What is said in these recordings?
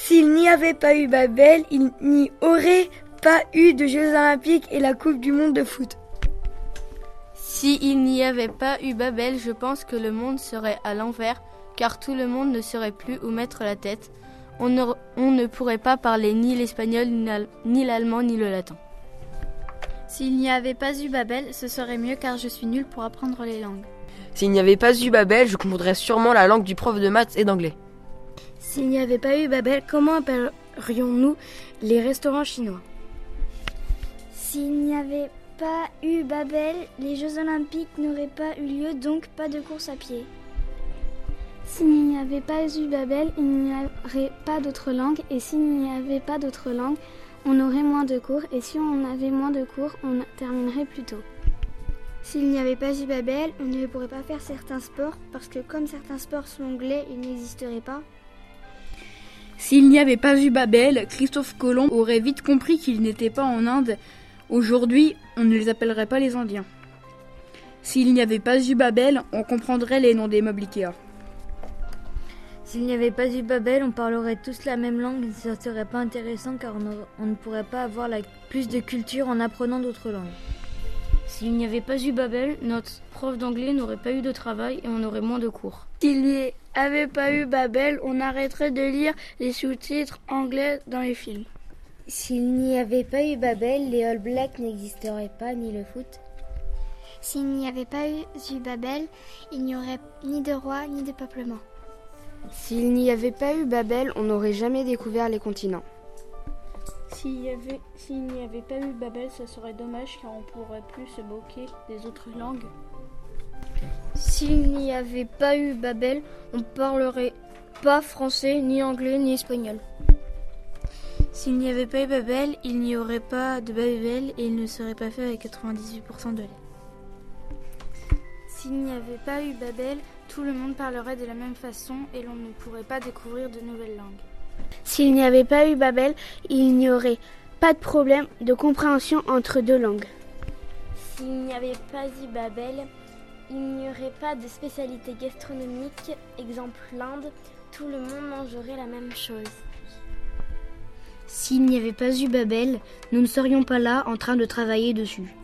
S'il n'y avait pas eu Babel, il n'y aurait pas eu de Jeux Olympiques et la Coupe du Monde de foot. S'il n'y avait pas eu Babel, je pense que le monde serait à l'envers, car tout le monde ne saurait plus où mettre la tête. On ne, on ne pourrait pas parler ni l'espagnol, ni l'allemand, ni le latin. S'il n'y avait pas eu Babel, ce serait mieux car je suis nulle pour apprendre les langues. S'il n'y avait pas eu Babel, je comprendrais sûrement la langue du prof de maths et d'anglais. S'il n'y avait pas eu Babel, comment appellerions-nous les restaurants chinois? S'il n'y avait pas eu Babel, les Jeux Olympiques n'auraient pas eu lieu, donc pas de course à pied. S'il n'y avait pas eu Babel, il n'y aurait pas d'autres langues, et s'il n'y avait pas d'autres langues, on aurait moins de cours, et si on avait moins de cours, on terminerait plus tôt. S'il n'y avait pas eu Babel, on ne pourrait pas faire certains sports, parce que comme certains sports sont anglais, ils n'existeraient pas. S'il n'y avait pas eu Babel, Christophe Colomb aurait vite compris qu'il n'était pas en Inde. Aujourd'hui, on ne les appellerait pas les Indiens. S'il n'y avait pas eu Babel, on comprendrait les noms des meubles Ikea. S'il n'y avait pas eu Babel, on parlerait tous la même langue et ça serait pas intéressant car on, ne pourrait pas avoir plus de culture en apprenant d'autres langues. S'il n'y avait pas eu Babel, notre prof d'anglais n'aurait pas eu de travail et on aurait moins de cours. S'il n'y avait pas eu Babel, on arrêterait de lire les sous-titres anglais dans les films. S'il n'y avait pas eu Babel, les All Blacks n'existeraient pas, ni le foot. S'il n'y avait pas eu Babel, il n'y aurait ni de roi ni de peuplement. S'il n'y avait pas eu Babel, on n'aurait jamais découvert les continents. S'il n'y avait, avait, pas eu Babel, ça serait dommage car on pourrait plus se moquer des autres langues. S'il n'y avait pas eu Babel, on parlerait pas français, ni anglais, ni espagnol. S'il n'y avait pas eu Babel, il n'y aurait pas de Babel et il ne serait pas fait avec 98% de lait. S'il n'y avait pas eu Babel, tout le monde parlerait de la même façon et l'on ne pourrait pas découvrir de nouvelles langues. S'il n'y avait pas eu Babel, il n'y aurait pas de problème de compréhension entre deux langues. S'il n'y avait pas eu Babel, il n'y aurait pas de spécialité gastronomique, exemple l'Inde, tout le monde mangerait la même chose. S'il n'y avait pas eu Babel, nous ne serions pas là en train de travailler dessus.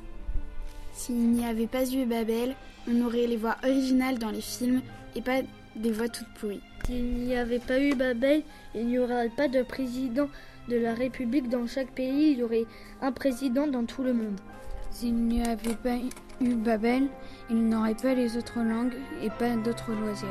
S'il n'y avait pas eu Babel, on aurait les voix originales dans les films et pas des voix toutes pourries. S'il n'y avait pas eu Babel, il n'y aurait pas de président de la République dans chaque pays, il y aurait un président dans tout le monde. S'il n'y avait pas eu Babel, ils n'auraient pas les autres langues et pas d'autres loisirs.